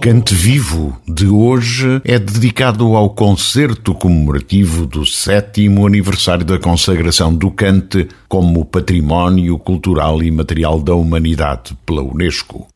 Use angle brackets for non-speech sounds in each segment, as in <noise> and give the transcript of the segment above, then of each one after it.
Cante Vivo de hoje é dedicado ao concerto comemorativo do sétimo aniversário da consagração do cante como património cultural e material da humanidade pela Unesco.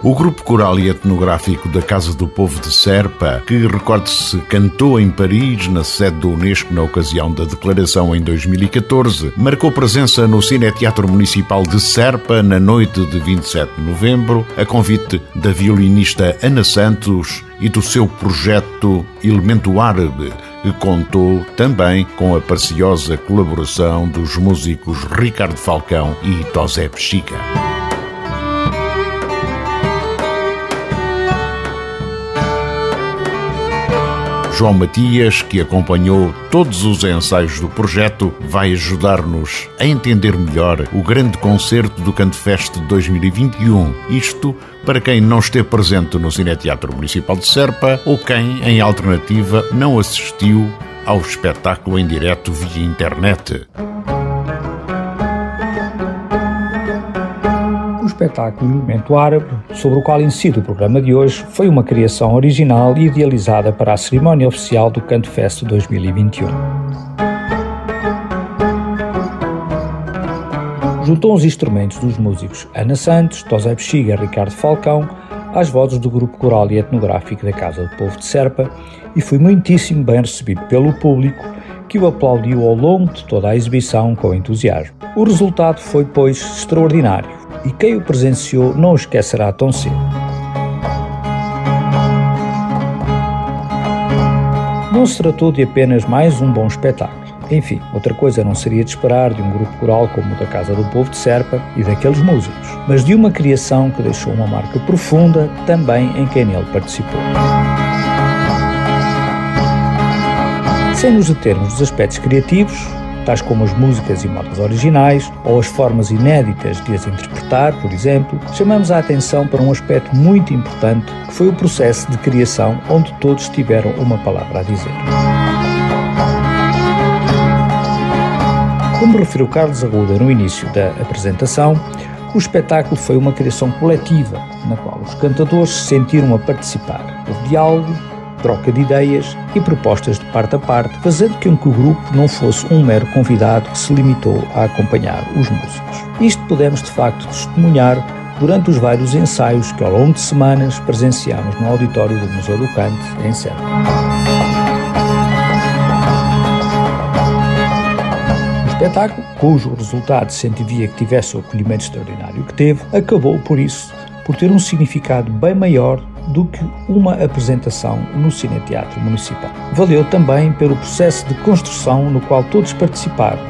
O grupo coral e etnográfico da Casa do Povo de Serpa, que, recorde-se, cantou em Paris, na sede da Unesco, na ocasião da declaração em 2014, marcou presença no Cineteatro Municipal de Serpa na noite de 27 de novembro, a convite da violinista Ana Santos e do seu projeto Elemento Árabe, que contou também com a preciosa colaboração dos músicos Ricardo Falcão e Tosé Bexiga. João Matias, que acompanhou todos os ensaios do projeto, vai ajudar-nos a entender melhor o grande concerto do Cantefest 2021. Isto para quem não esteve presente no Cineteatro Municipal de Serpa ou quem, em alternativa, não assistiu ao espetáculo em direto via internet. Espetáculo Elemento Árabe, sobre o qual incide o programa de hoje, foi uma criação original e idealizada para a cerimónia oficial do Canto Fest 2021. Juntou os instrumentos dos músicos Ana Santos, Tosé Bexiga e Ricardo Falcão às vozes do grupo coral e etnográfico da Casa do Povo de Serpa e foi muitíssimo bem recebido pelo público que o aplaudiu ao longo de toda a exibição com entusiasmo. O resultado foi, pois, extraordinário e quem o presenciou não o esquecerá tão cedo. Não se tratou de apenas mais um bom espetáculo. Enfim, outra coisa não seria de esperar de um grupo coral como o da Casa do Povo de Serpa e daqueles músicos, mas de uma criação que deixou uma marca profunda também em quem nele participou. Sem nos determos dos aspectos criativos, tais como as músicas e modos originais ou as formas inéditas de as interpretar, por exemplo, chamamos a atenção para um aspecto muito importante que foi o processo de criação onde todos tiveram uma palavra a dizer. Como referiu Carlos Arruda no início da apresentação, o espetáculo foi uma criação coletiva, na qual os cantadores se sentiram a participar. Houve diálogo, troca de ideias e propostas de parte a parte, fazendo com que o grupo não fosse um mero convidado que se limitou a acompanhar os músicos. Isto podemos de facto testemunhar durante os vários ensaios que ao longo de semanas presenciamos no auditório do Museu do Cante, em Serra. O espetáculo, cujo resultado se que tivesse o acolhimento extraordinário que teve, acabou, por isso, por ter um significado bem maior do que uma apresentação no Cineteatro Municipal. Valeu também pelo processo de construção no qual todos participaram,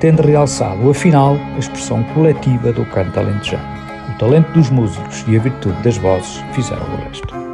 tendo realçado, afinal, a expressão coletiva do canto alentejano. O talento dos músicos e a virtude das vozes fizeram o resto.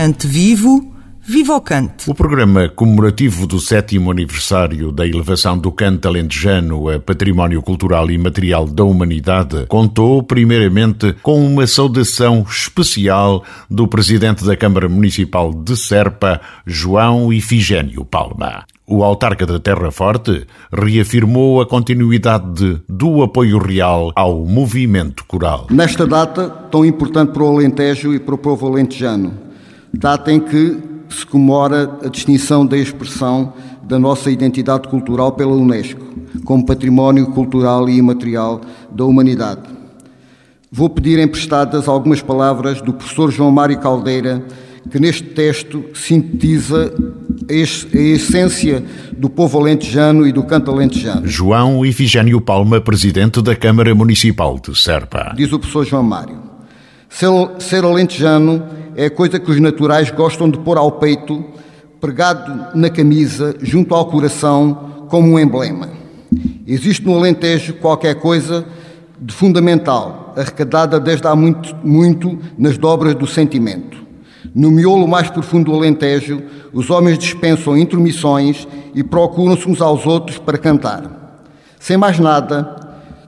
Cante Vivo, Viva o Cante! O programa comemorativo do sétimo aniversário da elevação do cante alentejano a património cultural e material da humanidade contou, primeiramente, com uma saudação especial do presidente da Câmara Municipal de Serpa, João Ifigênio Palma. O autarca da Terra Forte reafirmou a continuidade do apoio real ao movimento coral. Nesta data, tão importante para o Alentejo e para o povo alentejano, data em que se comemora a distinção da expressão da nossa identidade cultural pela Unesco, como património cultural e imaterial da humanidade. Vou pedir emprestadas algumas palavras do professor João Mário Caldeira, que neste texto sintetiza a essência do povo alentejano e do canto alentejano. João Ifigênio Palma, presidente da Câmara Municipal de Serpa. Diz o professor João Mário. Ser, ser alentejano é coisa que os naturais gostam de pôr ao peito, pregado na camisa, junto ao coração, como um emblema. Existe no Alentejo qualquer coisa de fundamental, arrecadada desde há muito, muito nas dobras do sentimento. No miolo mais profundo do Alentejo, os homens dispensam intromissões e procuram-se uns aos outros para cantar. Sem mais nada,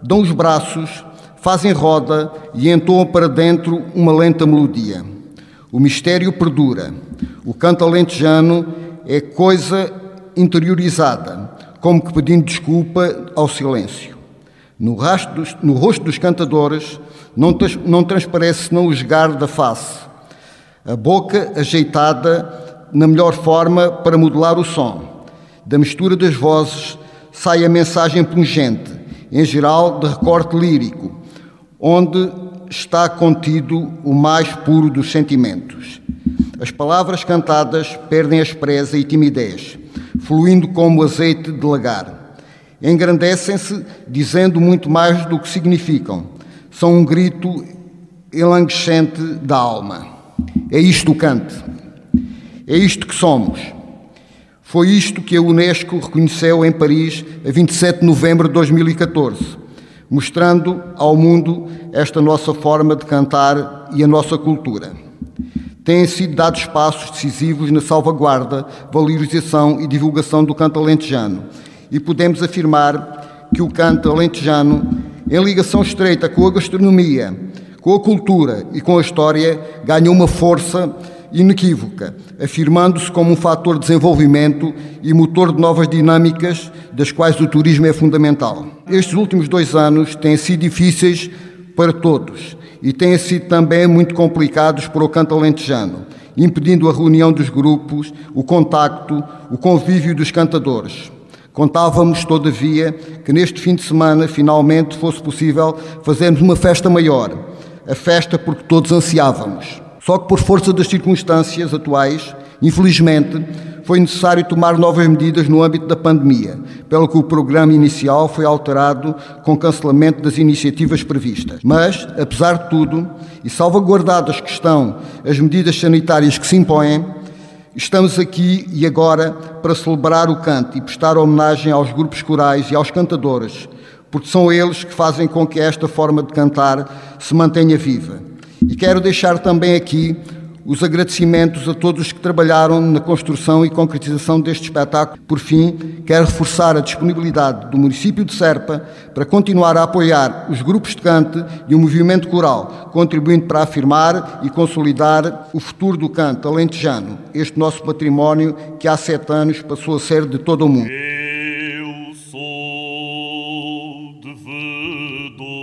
dão os braços, fazem roda e entoam para dentro uma lenta melodia. O mistério perdura. O canto alentejano é coisa interiorizada, como que pedindo desculpa ao silêncio. No, dos, no rosto dos cantadores não, não transparece senão o esgar da face, a boca ajeitada na melhor forma para modular o som. Da mistura das vozes sai a mensagem pungente, em geral de recorte lírico, onde está contido o mais puro dos sentimentos. As palavras cantadas perdem aspereza e timidez, fluindo como azeite de lagar. Engrandecem-se dizendo muito mais do que significam. São um grito enlanguescente da alma. É isto o cante. É isto que somos. Foi isto que a Unesco reconheceu em Paris a 27 de novembro de 2014 mostrando ao mundo esta nossa forma de cantar e a nossa cultura. Têm sido dados passos decisivos na salvaguarda, valorização e divulgação do canto alentejano e podemos afirmar que o canto alentejano, em ligação estreita com a gastronomia, com a cultura e com a história, ganha uma força inequívoca, afirmando-se como um fator de desenvolvimento e motor de novas dinâmicas, das quais o turismo é fundamental. Estes últimos dois anos têm sido difíceis para todos e têm sido também muito complicados para o canto alentejano, impedindo a reunião dos grupos, o contacto, o convívio dos cantadores. Contávamos, todavia, que neste fim de semana finalmente fosse possível fazermos uma festa maior, a festa porque todos ansiávamos. Só que, por força das circunstâncias atuais, infelizmente, foi necessário tomar novas medidas no âmbito da pandemia, pelo que o programa inicial foi alterado com cancelamento das iniciativas previstas. Mas, apesar de tudo, e salvaguardadas que estão as medidas sanitárias que se impõem, estamos aqui e agora para celebrar o canto e prestar homenagem aos grupos corais e aos cantadores, porque são eles que fazem com que esta forma de cantar se mantenha viva. E quero deixar também aqui os agradecimentos a todos os que trabalharam na construção e concretização deste espetáculo. Por fim, quero reforçar a disponibilidade do município de Serpa para continuar a apoiar os grupos de cante e o movimento coral, contribuindo para afirmar e consolidar o futuro do canto alentejano, este nosso património que há sete anos passou a ser de todo o mundo. Eu sou devedor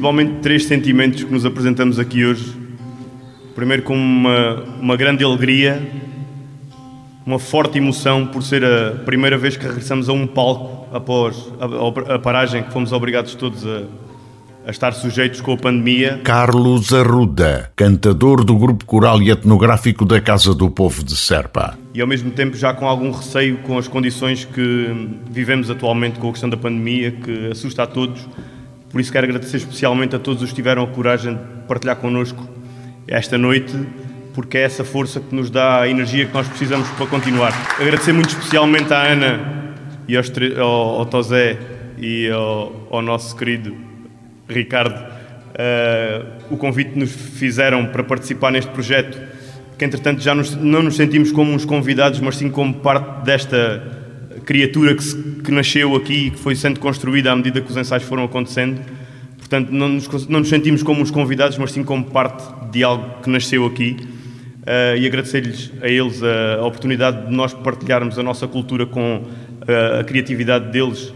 principalmente três sentimentos que nos apresentamos aqui hoje. Primeiro, com uma, uma grande alegria, uma forte emoção por ser a primeira vez que regressamos a um palco após a, a paragem que fomos obrigados todos a, a estar sujeitos com a pandemia. Carlos Arruda, cantador do grupo coral e etnográfico da Casa do Povo de Serpa. E ao mesmo tempo já com algum receio com as condições que vivemos atualmente com a questão da pandemia, que assusta a todos. Por isso quero agradecer especialmente a todos os que tiveram a coragem de partilhar connosco esta noite, porque é essa força que nos dá a energia que nós precisamos para continuar. Agradecer muito especialmente à Ana e ao, ao Tosé e ao, ao nosso querido Ricardo, uh, o convite que nos fizeram para participar neste projeto, que entretanto já nos, não nos sentimos como uns convidados, mas sim como parte desta criatura que, se, que nasceu aqui e que foi sendo construída à medida que os ensaios foram acontecendo. Portanto, não nos, não nos sentimos como uns convidados, mas sim como parte de algo que nasceu aqui. Uh, e agradecer-lhes a eles a, a, oportunidade de nós partilharmos a nossa cultura com uh, a criatividade deles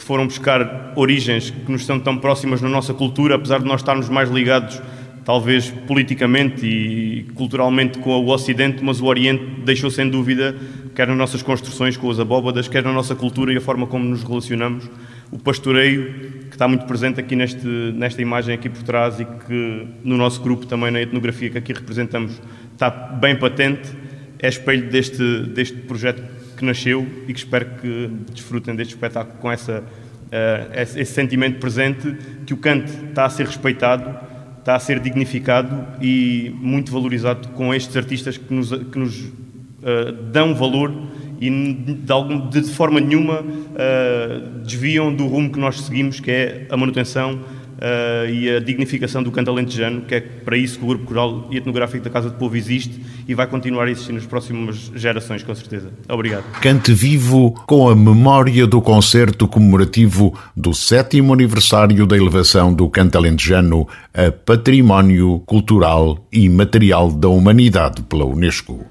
que foram buscar origens que nos são tão próximas na nossa cultura, apesar de nós estarmos mais ligados, talvez politicamente e culturalmente, com o Ocidente, mas o Oriente deixou sem dúvida, quer nas nossas construções com as abóbadas, quer na nossa cultura e a forma como nos relacionamos, o pastoreio, que está muito presente aqui neste, nesta imagem aqui por trás e que no nosso grupo também na etnografia que aqui representamos está bem patente, é espelho deste, deste projeto que nasceu e que espero que desfrutem deste espetáculo com essa, uh, esse, esse sentimento presente, que o canto está a ser respeitado, está a ser dignificado e muito valorizado com estes artistas que nos, que nos uh, dão valor e de, algum, de forma nenhuma uh, desviam do rumo que nós seguimos, que é a manutenção uh, e a dignificação do canto alentejano, que é para isso que o Grupo Coral e Etnográfico da Casa do Povo existe e vai continuar a existir nas próximas gerações, com certeza. Obrigado. Cante vivo com a memória do concerto comemorativo do sétimo aniversário da elevação do canto alentejano a Património Cultural e Material da Humanidade pela Unesco.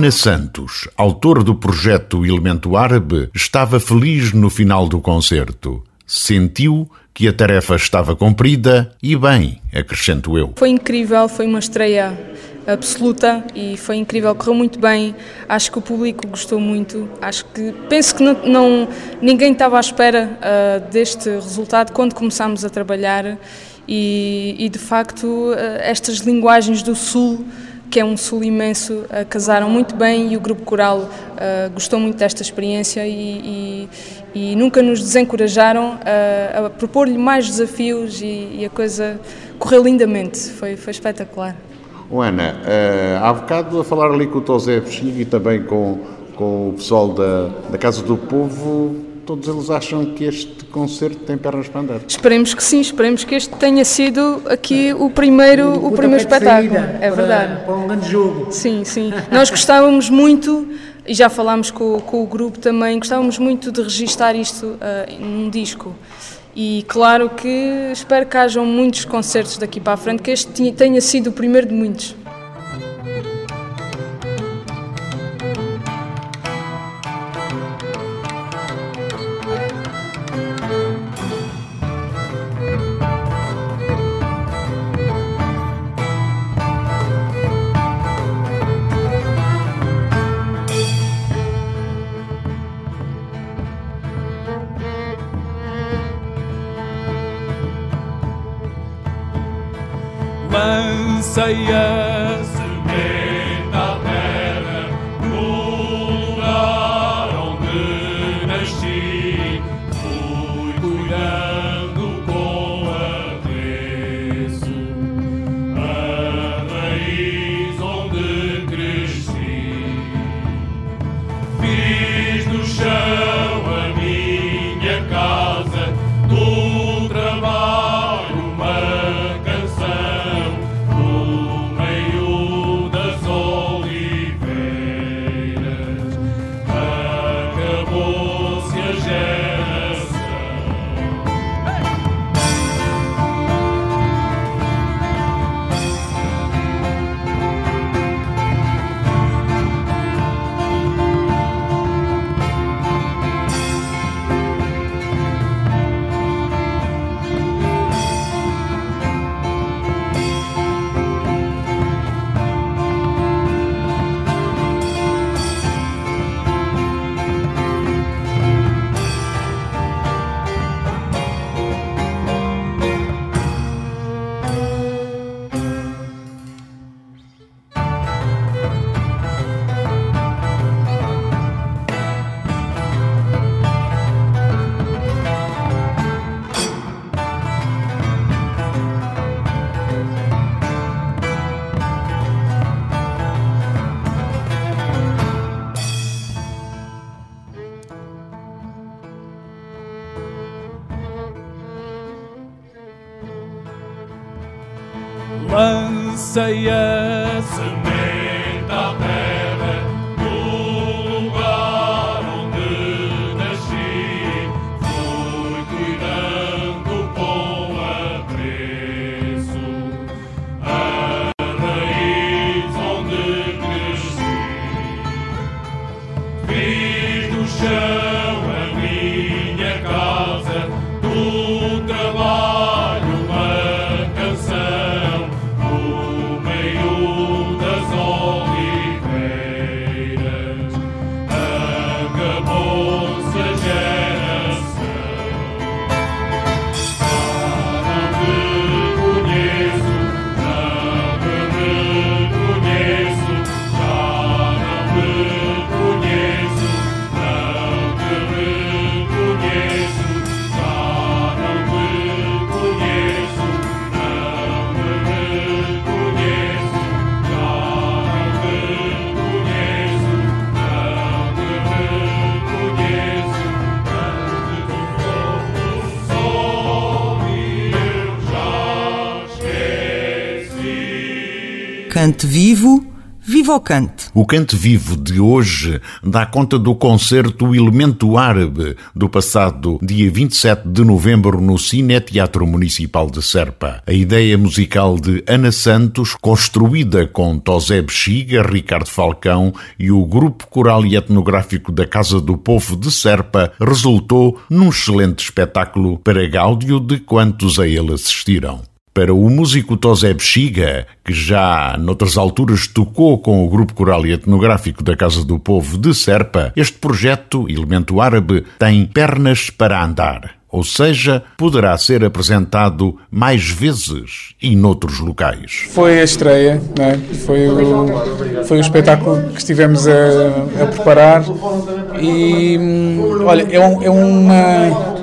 Ana Santos, autora do projeto Elemento Árabe, estava feliz no final do concerto. Sentiu que a tarefa estava cumprida e bem, acrescento eu. Foi incrível, foi uma estreia absoluta e foi incrível, correu muito bem. Acho que o público gostou muito. Acho que penso que não, não ninguém estava à espera uh, deste resultado quando começámos a trabalhar e, e de facto uh, estas linguagens do sul que é um sul imenso, uh, casaram muito bem e o grupo coral uh, gostou muito desta experiência e, e, e nunca nos desencorajaram uh, a propor-lhe mais desafios e, e, a coisa correu lindamente, foi, foi espetacular. Oh, Ana, uh, há bocado a falar ali com o Tosé e também com, com o pessoal da, da Casa do Povo, todos eles acham que este concerto tem pernas para andar. Esperemos que sim, esperemos que este tenha sido aqui o primeiro, o, o primeiro espetáculo. É verdade. Para um grande jogo. Sim, sim. Nós gostávamos muito, e já falámos com, com o grupo também, gostávamos muito de registar isto uh, num disco. E claro que espero que hajam muitos concertos daqui para a frente, que este tenha sido o primeiro de muitos. yeah. yeah. Cante vivo, viva o cante. O Cante Vivo de hoje dá conta do concerto Elemento Árabe do passado dia 27 de novembro no Cine Teatro Municipal de Serpa. A ideia musical de Ana Santos, construída com Tosé Bexiga, Ricardo Falcão e o grupo coral e etnográfico da Casa do Povo de Serpa, resultou num excelente espetáculo para gáudio de quantos a ele assistiram. Para o músico Tosé Bexiga, que já noutras alturas tocou com o grupo coral e etnográfico da Casa do Povo de Serpa, este projeto, Elemento Árabe, tem pernas para andar. Ou seja, poderá ser apresentado mais vezes e noutros locais. Foi a estreia, é? foi, o, foi o espetáculo que estivemos a, a preparar e, hum, olha, é, um, é uma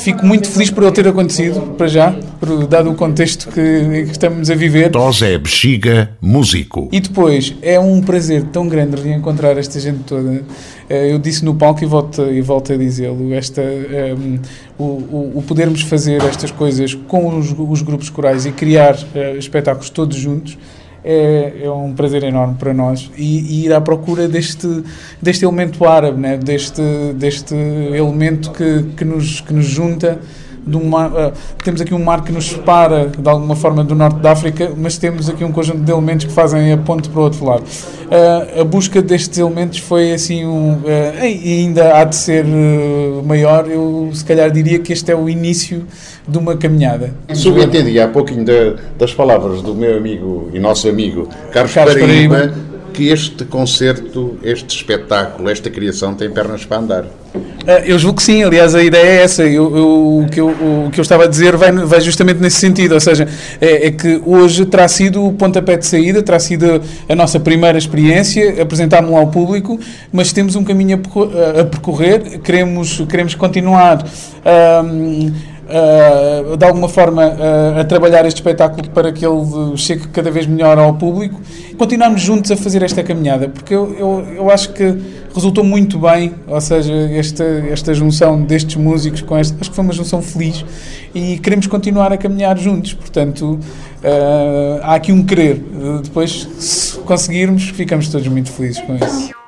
Fico muito feliz por ele ter acontecido, para já, por, dado o contexto que, que estamos a viver. Tosé Bexiga, músico. E depois, é um prazer tão grande reencontrar esta gente toda. Eh, eu disse no palco e volto, e volto a dizê-lo, esta, um, ehm, o, o, o, podermos fazer estas coisas com os, os grupos corais e criar uh, espetáculos todos juntos é, é, um prazer enorme para nós e, e, ir à procura deste, deste elemento árabe, né? deste, deste elemento que, que, nos, que nos junta. Uma, uh, temos aqui um mar que nos separa de alguma forma do norte da África, mas temos aqui um conjunto de elementos que fazem a ponte para o outro lado. Uh, a busca destes elementos foi assim um, uh, e ainda há de ser maior. Eu se calhar diria que este é o início de uma caminhada. Subentendi há pouquinho de, das palavras do meu amigo e nosso amigo Carlos, Carlos Paraíba, Paraíba, que este concerto, este espetáculo, esta criação tem pernas para andar. Ah, eu julgo que sim, aliás, a ideia é essa. Eu, eu, o, que eu, o que eu estava a dizer vai, vai justamente nesse sentido, ou seja, é, é, que hoje terá sido o pontapé de saída, terá sido a nossa primeira experiência, apresentámos-lo ao público, mas temos um caminho a percorrer, queremos, queremos continuar. Um, uh, de alguma forma uh, a trabalhar este espetáculo para que ele chegue cada vez melhor ao público. Continuamos juntos a fazer esta caminhada, porque eu, eu, eu acho que resultou muito bem, ou seja, esta, esta junção destes músicos com esta, acho que foi uma junção feliz e queremos continuar a caminhar juntos, portanto uh, há aqui um querer, depois se conseguirmos ficamos todos muito felizes com isso.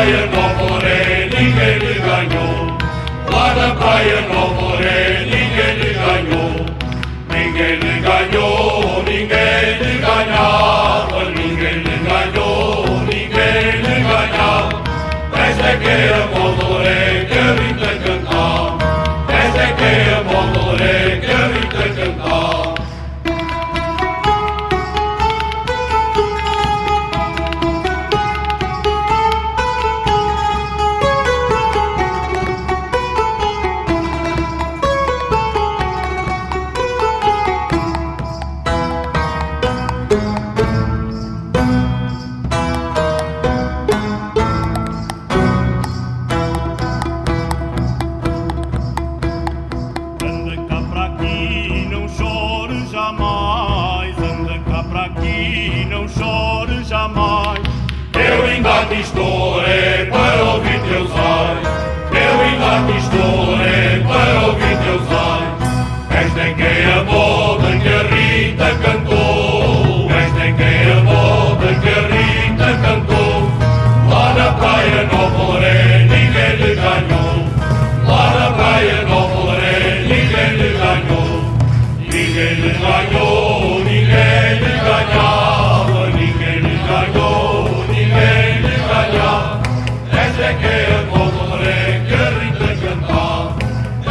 Praia no Poré, ninguém lhe ganhou. Lá na praia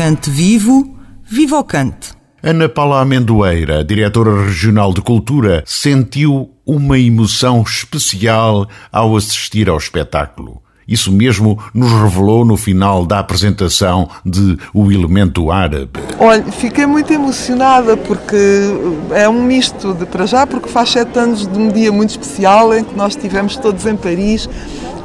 Cante vivo, viva o cante! Ana Paula Amendoeira, diretora regional de cultura, sentiu uma emoção especial ao assistir ao espetáculo. Isso mesmo nos revelou no final da apresentação de O Elemento Árabe. Olha, fiquei muito emocionada porque é um misto de para já, porque faz sete anos de um dia muito especial em que nós estivemos todos em Paris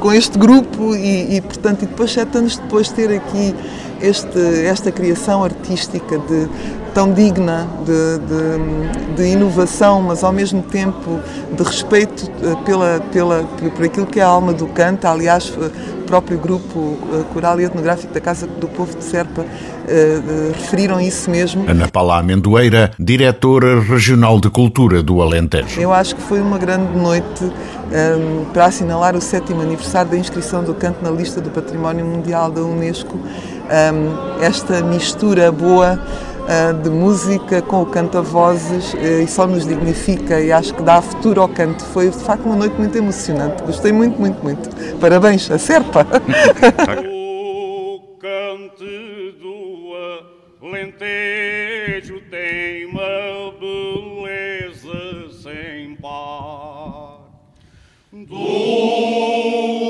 com este grupo e, e portanto, e depois sete anos depois ter aqui este, esta criação artística de, tão digna de, de, de, inovação, mas ao mesmo tempo de respeito eh, pela, pela, por aquilo que é a alma do canto. Aliás, eh, o próprio grupo eh, coral e etnográfico da Casa do Povo de Serpa referiram isso mesmo. Ana Paula Amendoeira, diretora regional de cultura do Alentejo. Eu acho que foi uma grande noite um, para assinalar o sétimo aniversário da inscrição do canto na lista do Património Mundial da Unesco. Um, esta mistura boa de música com o canto-vozes uh, e só nos dignifica e acho que dá futuro ao canto. Foi de facto uma noite muito emocionante. Gostei muito, muito, muito. Parabéns, a Serpa! <laughs> o cante do Alentejo tem uma beleza sem par. Do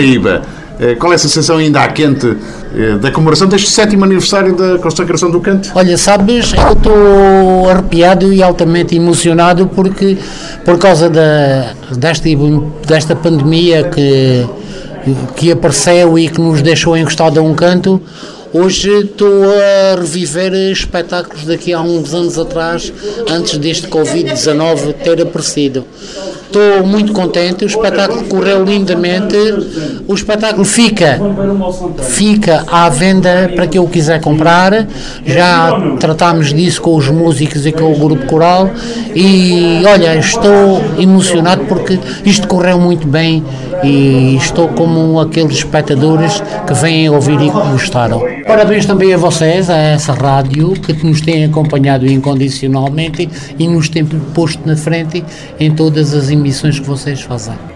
Paraíba, Eh, qual é a sensação ainda quente eh, da comemoração deste sétimo aniversário da consagração do canto? Olha, sabes, eu estou arrepiado e altamente emocionado porque, por causa da, desta, desta pandemia que, que apareceu e que nos deixou encostados a um canto, Hoje estou a reviver espetáculos daqui a uns anos atrás, antes deste Covid-19 ter aparecido. Estou muito contente, o espetáculo correu lindamente, o espetáculo fica, fica à venda para quem o quiser comprar, já tratámos disso com os músicos e com o grupo coral. E olha, estou emocionado porque isto correu muito bem e estou como aqueles espectadores que vêm ouvir e que gostaram. Parabéns também a vocês, a essa rádio que nos tem acompanhado incondicionalmente e nos tem posto na frente em todas as emissões que vocês fazem.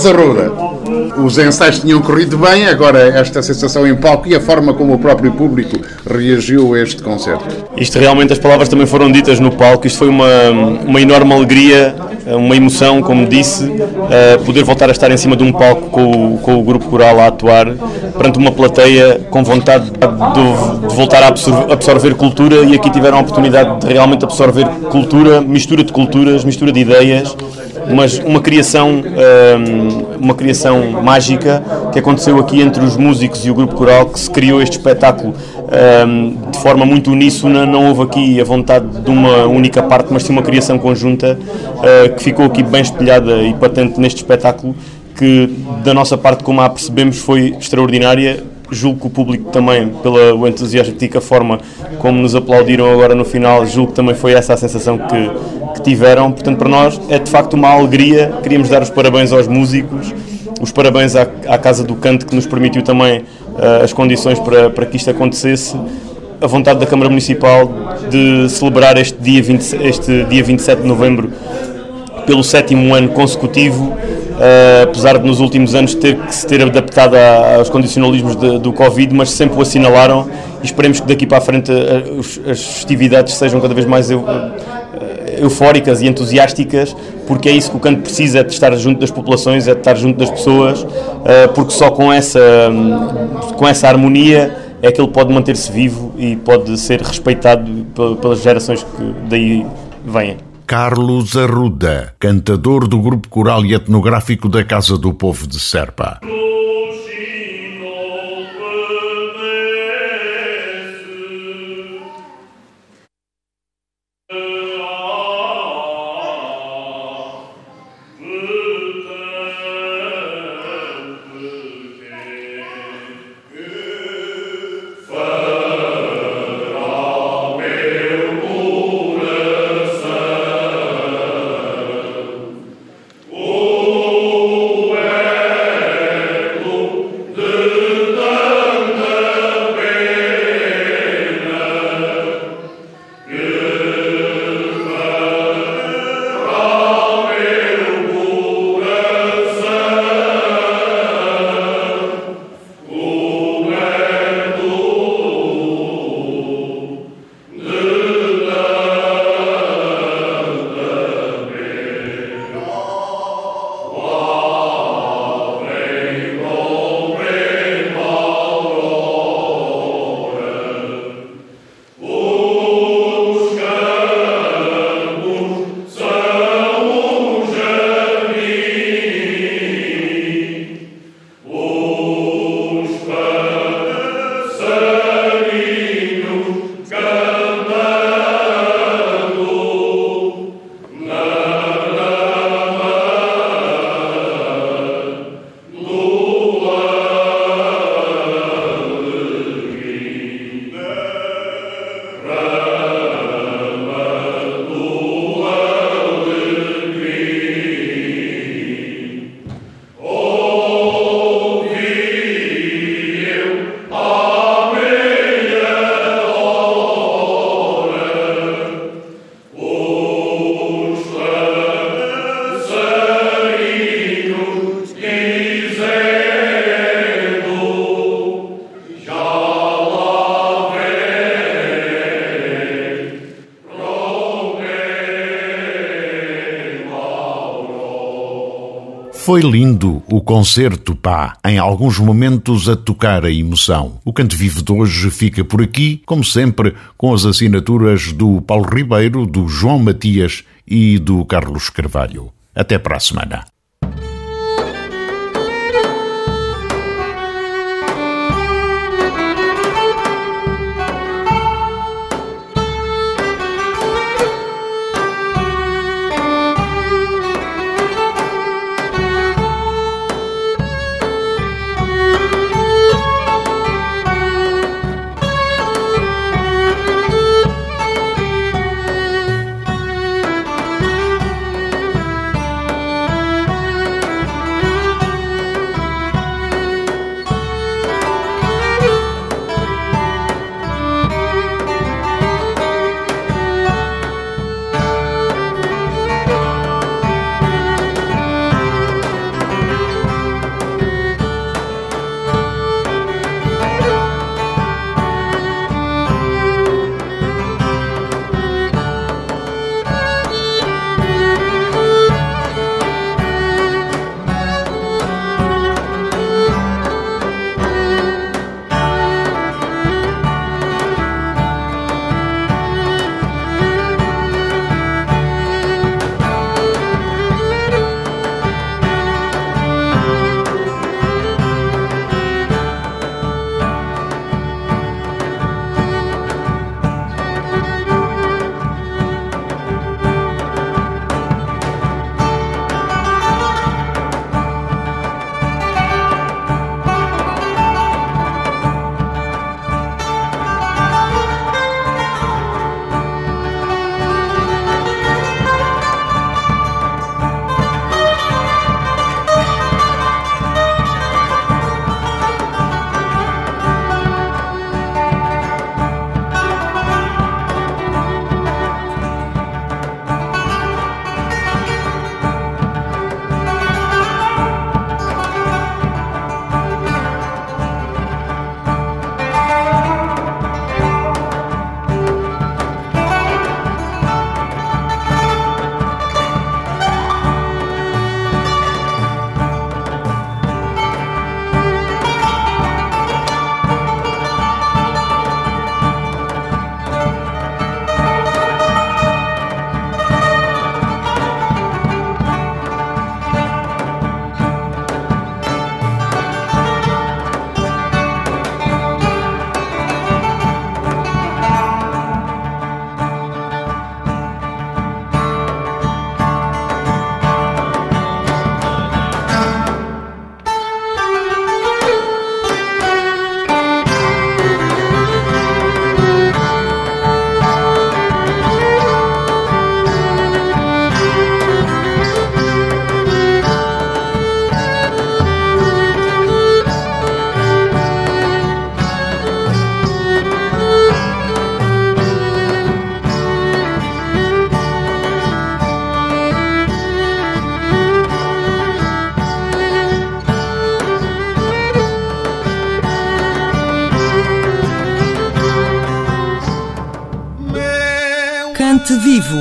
Carlos Arruda, os ensaios tinham corrido bem, agora esta sensação em palco e a forma como o próprio público reagiu a este concerto. Isto realmente, as palavras também foram ditas no palco, isto foi uma, uma enorme alegria, uma emoção, como disse, uh, poder voltar a estar em cima de um palco com, com o grupo coral a atuar, perante uma plateia com vontade de, de voltar a absorver, absorver cultura. E aqui tiveram a oportunidade de realmente absorver cultura, mistura de culturas, mistura de ideias, mas uma criação, uma criação mágica que aconteceu aqui entre os músicos e o grupo coral que se criou este espetáculo de forma muito uníssona. Não houve aqui a vontade de uma única parte, mas sim uma criação conjunta ah, que ficou aqui bem espelhada e patente neste espetáculo. Que da nossa parte, como a percebemos, foi extraordinária julgo que o público também, pelo entusiasmo forma como nos aplaudiram agora no final, julgo que também foi essa a sensação que, que tiveram. Portanto, para nós é de facto uma alegria. Queríamos dar os parabéns aos músicos, os parabéns à, à Casa do Canto, que nos permitiu também uh, as condições para, para que isto acontecesse. A vontade da Câmara Municipal de celebrar este dia, 20, este dia 27 de novembro pelo sétimo ano consecutivo Uh, apesar de nos últimos anos ter que se ter adaptado a, aos condicionalismos de, do Covid, mas sempre o assinalaram e esperemos que daqui para a frente uh, as festividades sejam cada vez mais eufóricas e entusiásticas, porque é isso que o canto precisa, é de estar junto das populações, é de estar junto das pessoas, porque só com essa, um, com essa harmonia é que ele pode manter-se vivo e pode ser respeitado pelas gerações que daí vêm. Carlos Arruda, cantador do grupo coral e etnográfico da Casa do Povo de Serpa. Foi lindo o concerto, pá, em alguns momentos a tocar a emoção. O Canto Vivo de hoje fica por aqui, como sempre, com as assinaturas do Paulo Ribeiro, do João Matias e do Carlos Carvalho. Até para a semana.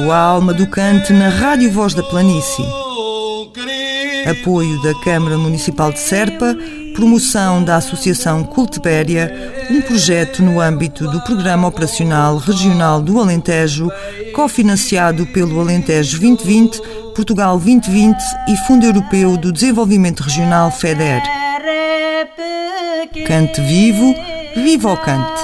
Vivo, a alma do cante na Rádio Voz da Planície. Apoio da Câmara Municipal de Serpa, promoção da Associação Cultibéria, um projeto no âmbito do Programa Operacional Regional do Alentejo, cofinanciado pelo Alentejo 2020, Portugal 2020 e Fundo Europeu do Desenvolvimento Regional FEDER. Cante vivo, viva o cante!